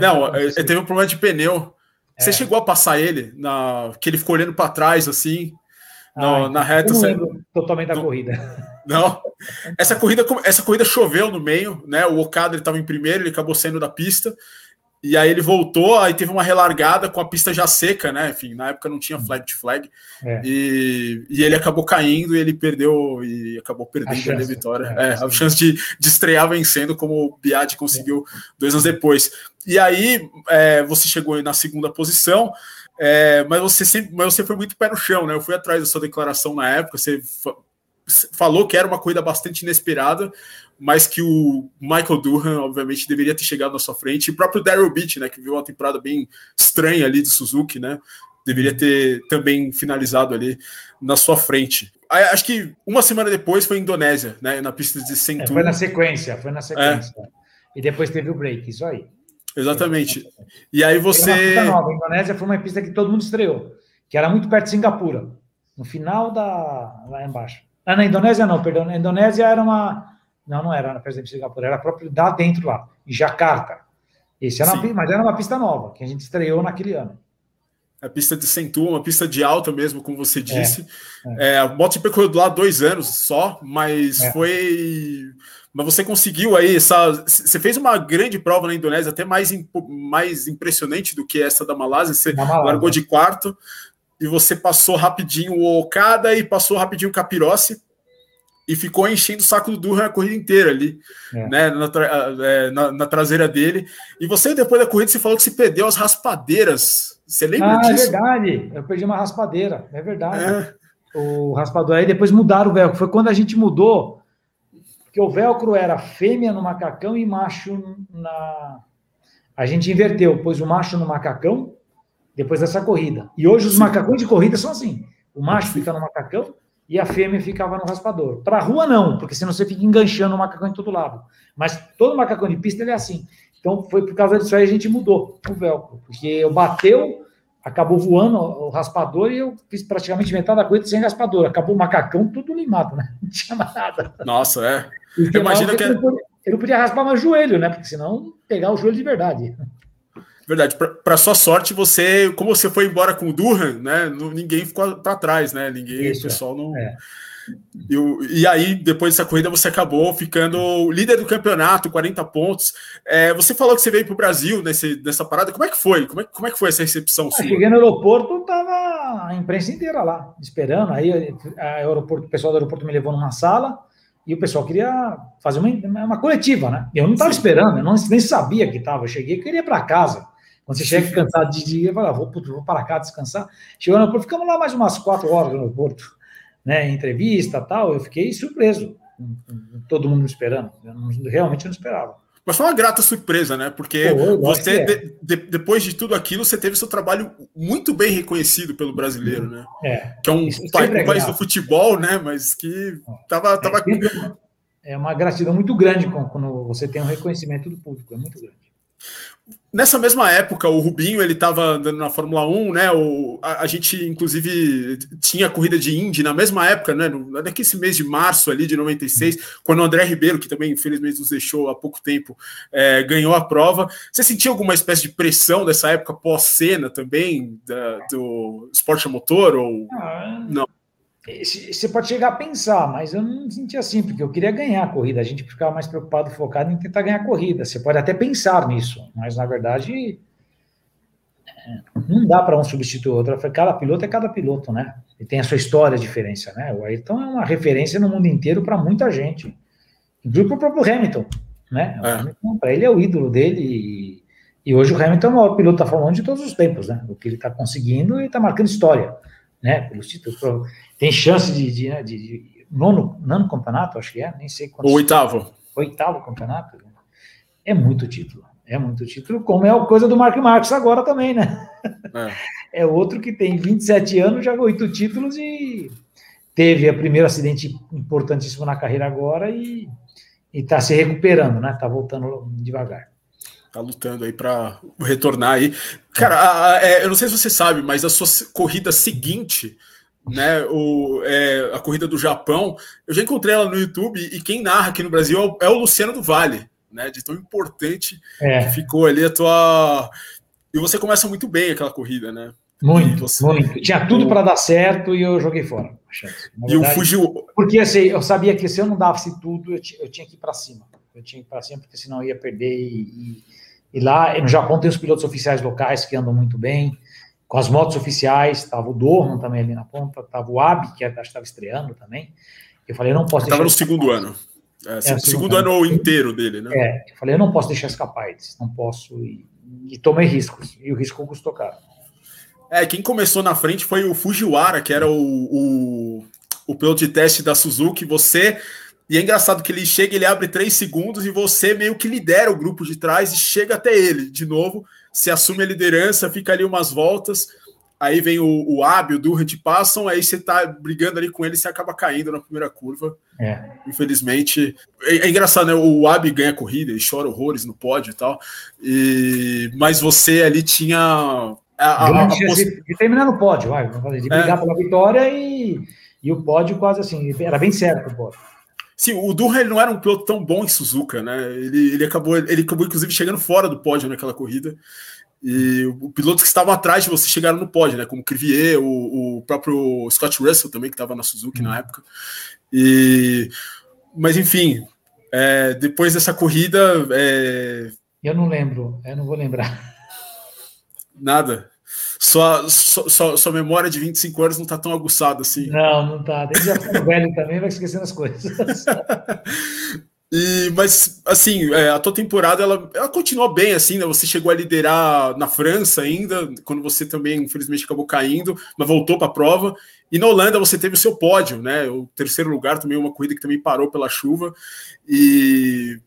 Não, ele teve um problema de pneu. Você é. chegou a passar ele, na, que ele ficou olhando para trás assim. No, ah, na reta. Não lembro totalmente da corrida. Não. Essa corrida, essa corrida choveu no meio, né? O Okada estava em primeiro, ele acabou saindo da pista. E aí ele voltou, aí teve uma relargada com a pista já seca, né? Enfim, na época não tinha flag to flag. É. E, e ele acabou caindo e ele perdeu e acabou perdendo a, chance, a vitória. É, é, a chance de, de estrear vencendo, como o Biad conseguiu dois anos depois. E aí é, você chegou na segunda posição. É, mas você sempre, mas você foi muito pé no chão, né? Eu fui atrás da sua declaração na época. Você falou que era uma corrida bastante inesperada, mas que o Michael Durham, obviamente, deveria ter chegado na sua frente. E o próprio Daryl Beach, né, que viu uma temporada bem estranha ali de Suzuki, né, deveria ter também finalizado ali na sua frente. Acho que uma semana depois foi Indonésia, né, na pista de Centur. É, foi na sequência, foi na sequência. É. E depois teve o break, isso aí. Exatamente. E aí você. Uma pista nova. A Indonésia foi uma pista que todo mundo estreou, que era muito perto de Singapura, no final da. lá embaixo. Ah, na Indonésia não, perdão. Na Indonésia era uma. Não, não era, por exemplo, Singapura, era próprio lá dentro lá, em Jakarta. Esse era uma, mas era uma pista nova, que a gente estreou naquele ano. A pista de Centur, uma pista de alta mesmo, como você disse. É, é. É, a moto percorreu lá dois anos só, mas é. foi. Mas você conseguiu aí. Você fez uma grande prova na Indonésia, até mais, mais impressionante do que essa da Malásia. Você Malásia. largou de quarto, e você passou rapidinho o Okada e passou rapidinho o Capirossi e ficou enchendo o saco do Durham a corrida inteira ali, é. né, na, é, na, na, traseira dele. E você, depois da corrida, você falou que se perdeu as raspadeiras. Você lembra ah, é disso? é verdade. Eu perdi uma raspadeira, é verdade. É. O raspador aí depois mudaram o velcro. Foi quando a gente mudou, porque o velcro era fêmea no macacão e macho na. A gente inverteu, pôs o macho no macacão depois dessa corrida. E hoje os macacões de corrida são assim: o macho fica no macacão e a fêmea ficava no raspador. Para a rua, não, porque senão você fica enganchando o macacão em todo lado. Mas todo macacão de pista ele é assim. Então foi por causa disso aí a gente mudou o velcro, porque eu bateu, acabou voando o raspador e eu fiz praticamente metade da corrida sem raspador. Acabou o macacão tudo limado, né? Não tinha mais nada. Nossa, é. Imagina que. Ele não, podia, ele não podia raspar mais o joelho, né? Porque senão pegar o joelho de verdade. Verdade. Para sua sorte, você, como você foi embora com o Durham, né? Ninguém ficou para trás, né? Ninguém, Isso, o pessoal não. É. E, e, aí, depois dessa corrida, você acabou ficando líder do campeonato, 40 pontos. É, você falou que você veio para o Brasil nesse, nessa parada. Como é que foi? Como é, como é que foi essa recepção ah, sua? Cheguei no aeroporto, tava a imprensa inteira lá, esperando. Aí a aeroporto, o pessoal do aeroporto me levou numa sala e o pessoal queria fazer uma, uma coletiva, né? Eu não estava esperando, eu não, nem sabia que estava. Eu cheguei, queria ir para casa. Quando você chega cansado de dia, fala, vou, vou para cá descansar. Chegou no aeroporto, ficamos lá mais umas quatro horas no aeroporto, né? Entrevista tal. Eu fiquei surpreso, todo mundo me esperando. Eu não, realmente não esperava. Mas foi uma grata surpresa, né? Porque Pô, você, é. de, de, depois de tudo aquilo, você teve seu trabalho muito bem reconhecido pelo brasileiro, né? É. Que é um, um é país do futebol, né? Mas que tava. tava... É, é uma gratidão muito grande quando você tem um reconhecimento do público, é muito grande. Nessa mesma época, o Rubinho ele estava andando na Fórmula 1, né? O, a, a, gente, inclusive, tinha a corrida de Indy na mesma época, né? No, naquele mês de março ali de 96, quando o André Ribeiro, que também infelizmente nos deixou há pouco tempo, é, ganhou a prova. Você sentia alguma espécie de pressão dessa época pós-cena também, da, do esporte a motor? Ou ah, não? Você pode chegar a pensar, mas eu não senti assim, porque eu queria ganhar a corrida. A gente ficava mais preocupado, focado em tentar ganhar a corrida. Você pode até pensar nisso, mas na verdade é, não dá para um substituir o outro. Cada piloto é cada piloto, né? E tem a sua história, a diferença, né? O Ayrton é uma referência no mundo inteiro para muita gente, inclusive para o próprio Hamilton, né? É. Para ele é o ídolo dele. E, e, hoje o Hamilton é o maior piloto da Fórmula 1 de todos os tempos, né? O que ele está conseguindo e está marcando história, né? Pelos títulos tem chance de, de, né, de, de nono, nono campeonato, acho que é, nem sei quanto. O oitavo. Oitavo campeonato. É muito título. É muito título, como é a coisa do Mark Marques agora também, né? É. é outro que tem 27 anos, já oito títulos e teve o primeiro acidente importantíssimo na carreira agora e está se recuperando, né? Está voltando devagar. Tá lutando aí para retornar aí. Cara, a, a, é, eu não sei se você sabe, mas a sua corrida seguinte né, o, é, a corrida do Japão. Eu já encontrei ela no YouTube e quem narra aqui no Brasil é o, é o Luciano do Vale, né, de tão importante é. que ficou ali a tua. E você começa muito bem aquela corrida, né? Muito, você... muito. Tinha tudo para dar certo e eu joguei fora. e o Fugiu. Porque assim, eu sabia que se eu não dava tudo, eu, eu tinha que ir para cima. Eu tinha que ir para cima, porque senão eu ia perder e, E lá no Japão tem os pilotos oficiais locais que andam muito bem, com as motos oficiais, estava o Dorman também ali na ponta, estava o Abi, que acho que estava estreando também. Eu falei, eu não posso Estava no segundo ano. É, é, segundo, segundo ano, ano inteiro dele, né? É, eu falei, eu não posso deixar escapar eles, não posso. E, e tomei riscos, e o risco custou caro. É, quem começou na frente foi o Fujiwara, que era o, o, o piloto de teste da Suzuki. Você. E é engraçado que ele chega, ele abre três segundos e você meio que lidera o grupo de trás e chega até ele de novo. Se assume a liderança, fica ali umas voltas aí vem o, o o Durant passam, aí você tá brigando ali com ele e você acaba caindo na primeira curva. É. Infelizmente. É, é, engraçado, né? O Abi ganha corrida e chora horrores no pódio e tal. E, mas você ali tinha. A, a, a poss... de, terminar no pódio, vai, de brigar é. pela vitória e, e o pódio quase assim, era bem certo o pódio. Sim, o Durham não era um piloto tão bom em Suzuka, né? Ele, ele, acabou, ele acabou, inclusive, chegando fora do pódio naquela corrida. E o piloto que estavam atrás de você chegaram no pódio, né? Como Crivier, o, o próprio Scott Russell também, que estava na Suzuki na época. E, mas enfim, é, depois dessa corrida. É... Eu não lembro, eu não vou lembrar. Nada. Sua, sua, sua memória de 25 anos não está tão aguçada assim. Não, não está. Desde já velho também vai esquecendo as coisas. E, mas, assim, é, a tua temporada, ela, ela continua bem, assim, né? Você chegou a liderar na França ainda, quando você também, infelizmente, acabou caindo, mas voltou para a prova. E na Holanda você teve o seu pódio, né? O terceiro lugar também, uma corrida que também parou pela chuva. E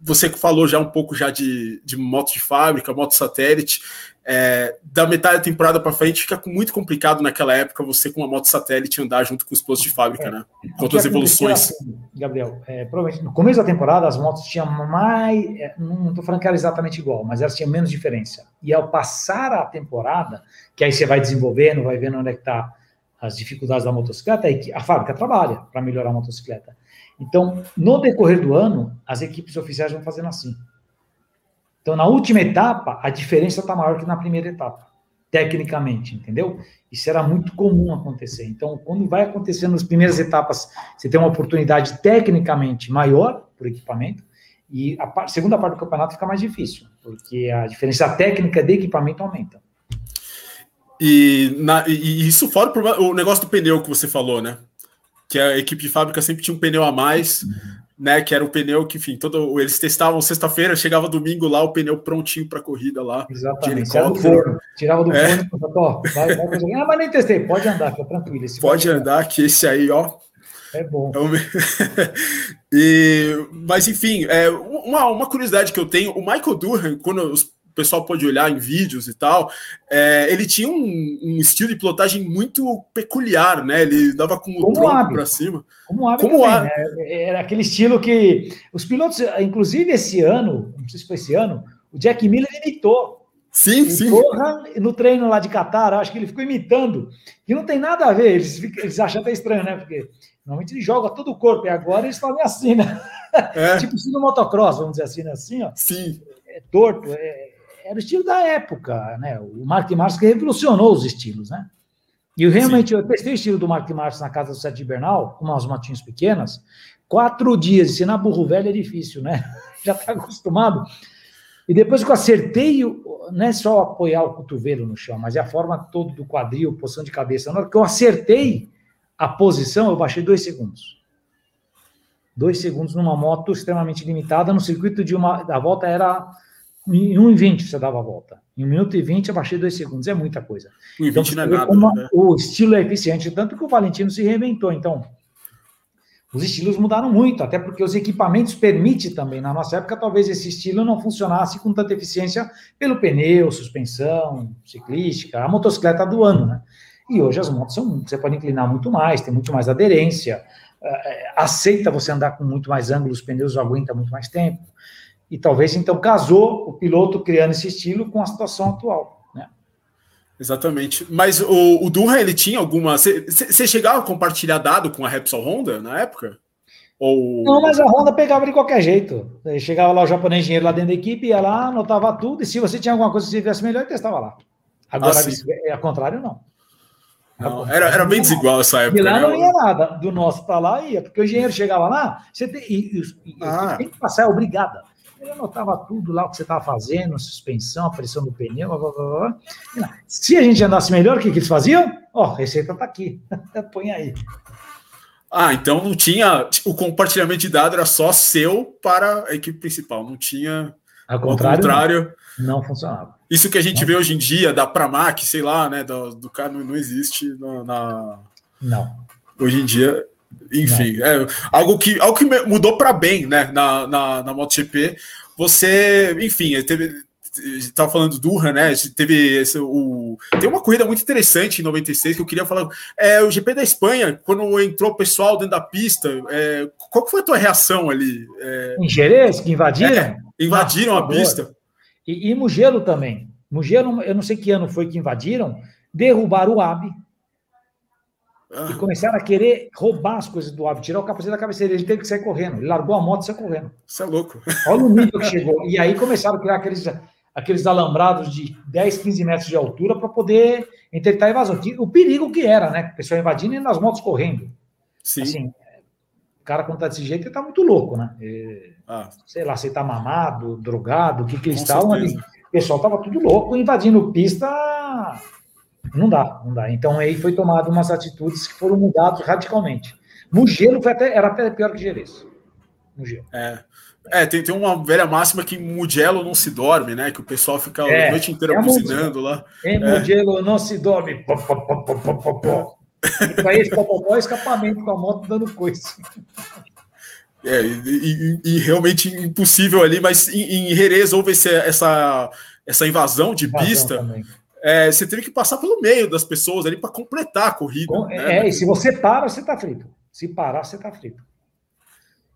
você que falou já um pouco já de, de moto de fábrica, moto satélite, é, da metade da temporada para frente fica muito complicado naquela época você com uma moto satélite andar junto com os postos de fábrica, é, né? Com as evoluções. Assim, Gabriel, é, provavelmente no começo da temporada as motos tinham mais, é, não estou falando que era exatamente igual, mas elas tinham menos diferença. E ao passar a temporada, que aí você vai desenvolvendo, vai vendo onde é que está as dificuldades da motocicleta, aí a fábrica trabalha para melhorar a motocicleta. Então, no decorrer do ano, as equipes oficiais vão fazendo assim. Então, na última etapa, a diferença está maior que na primeira etapa, tecnicamente, entendeu? Isso era muito comum acontecer. Então, quando vai acontecendo nas primeiras etapas, você tem uma oportunidade tecnicamente maior por equipamento, e a segunda parte do campeonato fica mais difícil, porque a diferença técnica de equipamento aumenta. E, na, e isso fora o negócio do pneu que você falou, né? Que a equipe de fábrica sempre tinha um pneu a mais, né? Que era o pneu que, enfim, todo, eles testavam sexta-feira, chegava domingo lá, o pneu prontinho para corrida lá. Exatamente. Do forno. Tirava do é. forno, ó, vai, vai, ah, mas nem testei, pode andar, fica tranquilo. Esse pode andar, que esse aí, ó. É bom. e, mas enfim, é, uma, uma curiosidade que eu tenho, o Michael Durham, quando os pessoal pode olhar em vídeos e tal, é, ele tinha um, um, estilo de pilotagem muito peculiar, né? Ele dava com o Como tronco para cima. Como o Como também, né? Era aquele estilo que os pilotos, inclusive esse ano, não sei se foi esse ano, o Jack Miller imitou. Sim, sim. Porra, no treino lá de Qatar, acho que ele ficou imitando. E não tem nada a ver, eles, eles acham até estranho, né? Porque normalmente ele joga todo o corpo, e agora eles fazem assim, né? É. tipo assim no motocross, vamos dizer assim, né? assim, ó. Sim. É torto, é, era o estilo da época, né? O Mark Marques que revolucionou os estilos, né? E eu realmente, Sim. eu testei o estilo do Mark Marques na casa do Sete de Bernal, com umas motinhas pequenas, quatro dias, ensinar burro velho é difícil, né? Já está acostumado. E depois que eu acertei, não é só apoiar o cotovelo no chão, mas é a forma toda do quadril, posição de cabeça. Na hora que eu acertei a posição, eu baixei dois segundos. Dois segundos numa moto extremamente limitada, no circuito de uma. A volta era em 1,20 você dava a volta. Em 1 minuto e 20, abaixei 2 segundos. É muita coisa. 1 então, não é nada. Como né? O estilo é eficiente, tanto que o Valentino se reinventou. Então, os estilos mudaram muito, até porque os equipamentos permitem também. Na nossa época, talvez esse estilo não funcionasse com tanta eficiência pelo pneu, suspensão, ciclística, a motocicleta do ano, né? E hoje as motos são, você pode inclinar muito mais, tem muito mais aderência, é, aceita você andar com muito mais ângulo, os pneus aguentam muito mais tempo e talvez então casou o piloto criando esse estilo com a situação atual. Né? Exatamente. Mas o, o Durra, ele tinha alguma. Você chegava a compartilhar dado com a Repsol Honda na época? Ou... Não, mas a Honda pegava de qualquer jeito. Chegava lá o japonês engenheiro lá dentro da equipe, ia lá, anotava tudo, e se você tinha alguma coisa que você tivesse melhor, ele testava lá. Agora, ah, é, ao contrário, não. Não, era, era bem desigual essa época. De lá não ia nada, do nosso para lá ia, porque o engenheiro chegava lá, você tem, e, e, ah. tem que passar, é obrigada. Ele anotava tudo lá o que você estava fazendo, suspensão, a pressão do pneu, blá, blá, blá. Se a gente andasse melhor, o que, que eles faziam? Ó, oh, a receita está aqui, põe aí. Ah, então não tinha. O compartilhamento de dados era só seu para a equipe principal, não tinha. Ao contrário, contrário não. não. funcionava. Isso que a gente não. vê hoje em dia da Pramac, sei lá, né? Do, do cara não, não existe na. Não. Hoje em dia, enfim, é algo que, algo que mudou para bem, né? Na, na, na MotoGP. Você, enfim, teve, estava falando do Durham, né? Teve esse, o tem uma corrida muito interessante em 96 que eu queria falar. É o GP da Espanha, quando entrou o pessoal dentro da pista, é, qual foi a tua reação ali? É, em Jerez, que invadiram? É, invadiram a pista. E, e Mugello também. Mugello, eu não sei que ano foi que invadiram, derrubaram o AB. Ah. E começaram a querer roubar as coisas do AB, tirar o capacete da cabeceira. Ele teve que sair correndo. Ele largou a moto e saiu correndo. Isso é louco. Olha o nível que chegou. E aí começaram a criar aqueles aqueles alambrados de 10, 15 metros de altura para poder interditar a invasão. O perigo que era, né? O pessoal invadindo e nas motos correndo. Sim. Assim, o cara, quando tá desse jeito, ele tá muito louco, né? E, ah. Sei lá, se tá mamado, drogado, o que que eles estavam ali. O pessoal tava tudo louco, invadindo pista. Não dá, não dá. Então aí foi tomado umas atitudes que foram mudadas radicalmente. Mugello foi até, era até pior que Jerez. Mugello. É. É, tem, tem uma velha máxima que Mugello não se dorme, né? Que o pessoal fica é, a noite inteira é buzinando lá. Em é. Mugello não se dorme. Pô, pô, pô, pô, pô, pô, pô. E esse popopó é escapamento com a moto dando coisa. É, e, e, e, realmente impossível ali, mas em, em Jerez houve esse, essa, essa invasão de invasão pista. É, você teve que passar pelo meio das pessoas ali para completar a corrida. Com, né? É, e se você para, você está frito. Se parar, você está frito.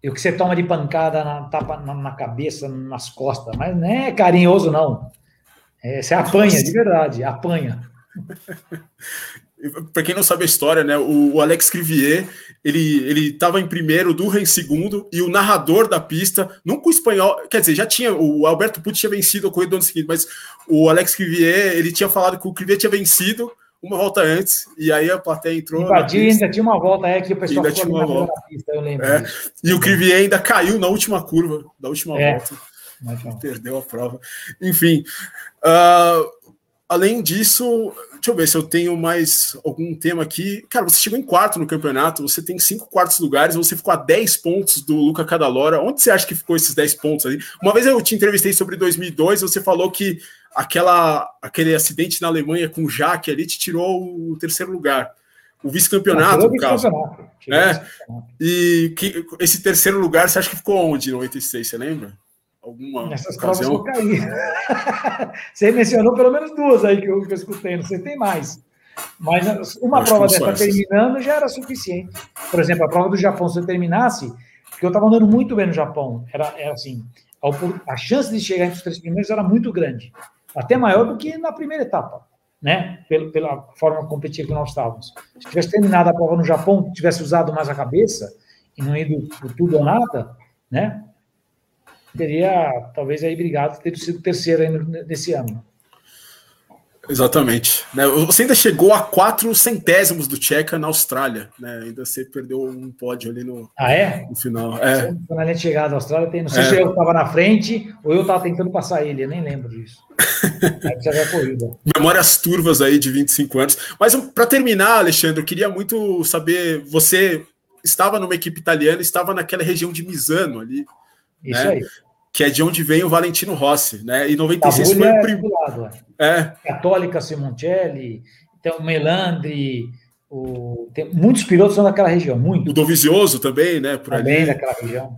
E o que você toma de pancada na, tapa na, na cabeça, nas costas, mas não é carinhoso, não. É, você apanha, de verdade, apanha. Para quem não sabe a história, né, o, o Alex Crivier, ele ele estava em primeiro, Durra em segundo, e o narrador da pista, nunca o espanhol, quer dizer, já tinha, o Alberto Pucci tinha vencido a corrida do ano seguinte, mas o Alex Crivier, ele tinha falado que o Crivier tinha vencido, uma volta antes, e aí a plateia entrou. Invadir, ainda tinha uma volta, é que o pessoal ainda tinha uma volta. Pista, eu lembro. É, e o Crivier ainda caiu na última curva, da última é. volta. Perdeu a prova. Enfim. Uh, além disso, deixa eu ver se eu tenho mais algum tema aqui. Cara, você chegou em quarto no campeonato, você tem cinco quartos lugares, você ficou a 10 pontos do Luca Cadalora. Onde você acha que ficou esses 10 pontos ali? Uma vez eu te entrevistei sobre 2002, você falou que aquela, aquele acidente na Alemanha com o Jaque ali te tirou o terceiro lugar. O vice-campeonato, no caso. É. E que, esse terceiro lugar, você acha que ficou onde em 96? Você lembra? Alguma Nessas provas eu caí. você mencionou pelo menos duas aí que eu, que eu escutei, não sei tem mais. Mas uma prova dessa terminando já era suficiente. Por exemplo, a prova do Japão, se eu terminasse, porque eu estava andando muito bem no Japão, era, era assim, a, a chance de chegar entre os três primeiros era muito grande até maior do que na primeira etapa, né? Pela, pela forma competitiva que nós estávamos. Se tivesse terminado a prova no Japão, tivesse usado mais a cabeça e não ido por tudo ou nada, né? Teria talvez aí brigado ter sido terceiro ainda nesse ano. Exatamente. Né? Você ainda chegou a quatro centésimos do Tcheca na Austrália, né? Ainda você perdeu um pódio ali no, ah, é? no final. É. Na linha de chegada da Austrália, tem, não sei é. se eu estava na frente ou eu estava tentando passar ele, eu nem lembro disso. Memórias turvas aí de 25 anos. Mas para terminar, Alexandre, eu queria muito saber, você estava numa equipe italiana, estava naquela região de Misano ali. Isso né? aí que é de onde vem o Valentino Rossi, né? E 96 foi o primeiro. É, é. Católica Simoncelli, tem o Melandri, o... tem muitos pilotos são daquela região, muito. O Dovizioso também, né? Por também ali. daquela região.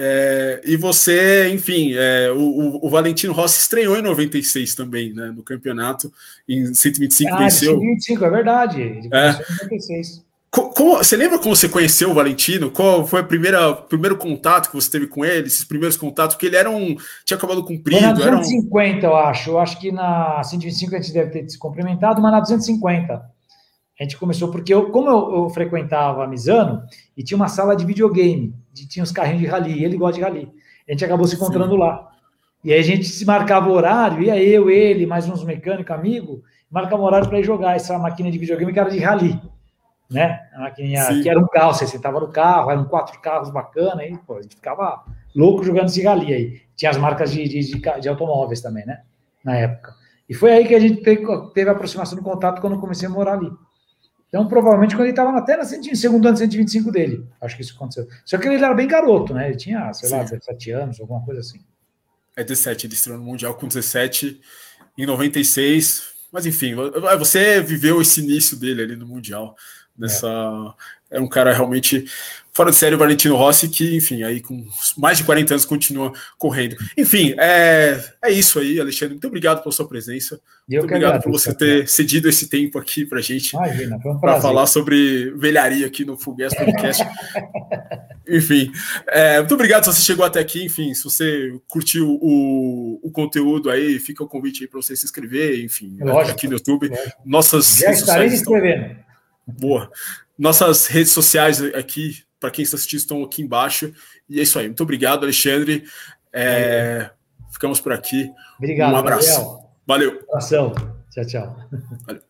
É, e você, enfim, é, o, o, Valentino Rossi estreou em 96 também, né? No campeonato, em 125 ah, venceu. 125, é verdade. Ele é. em 96. Como, você lembra como você conheceu o Valentino? Qual foi o primeiro contato que você teve com ele? Esses primeiros contatos? Porque ele era um. tinha acabado cumprido. Foi na 250, um... eu acho. Eu acho que na 125 a gente deve ter se cumprimentado, mas na 250. A gente começou, porque eu, como eu, eu frequentava a Misano, e tinha uma sala de videogame, de, tinha uns carrinhos de rally, e ele gosta de rally. A gente acabou se encontrando Sim. lá. E aí a gente se marcava o horário, ia eu, ele, mais uns mecânicos, amigos, marcamos horário para ir jogar essa máquina de videogame que era de rally. Né? A maquininha que era um carro, você sentava no carro, eram quatro carros bacanas, aí, pô, a gente ficava louco jogando rally aí. Tinha as marcas de, de, de, automóveis também, né? Na época. E foi aí que a gente teve, teve a aproximação do contato quando eu comecei a morar ali. Então, provavelmente, quando ele estava até na segundo ano 125 dele. Acho que isso aconteceu. Só que ele era bem garoto, né? Ele tinha, sei Sim. lá, 17 anos, alguma coisa assim. É 17, ele estreou no Mundial com 17, em 96. Mas enfim, você viveu esse início dele ali no Mundial. Nessa. É, é um cara realmente fora de série o Valentino Rossi, que, enfim, aí com mais de 40 anos continua correndo. Enfim, é, é isso aí, Alexandre. Muito obrigado pela sua presença. muito obrigado por você ter cedido esse tempo aqui para gente um para falar sobre velharia aqui no Fugues Podcast. enfim, é, muito obrigado se você chegou até aqui. Enfim, se você curtiu o, o conteúdo aí, fica o convite aí para você se inscrever, enfim, Lógico. aqui no YouTube. Lógico. Nossas Já estarei se inscrevendo. Boa. Nossas redes sociais aqui para quem está assistindo, estão aqui embaixo. E é isso aí. Muito obrigado, Alexandre. É, ficamos por aqui. Obrigado. Um abraço. Gabriel. Valeu. Um abração. Tchau, tchau. Valeu.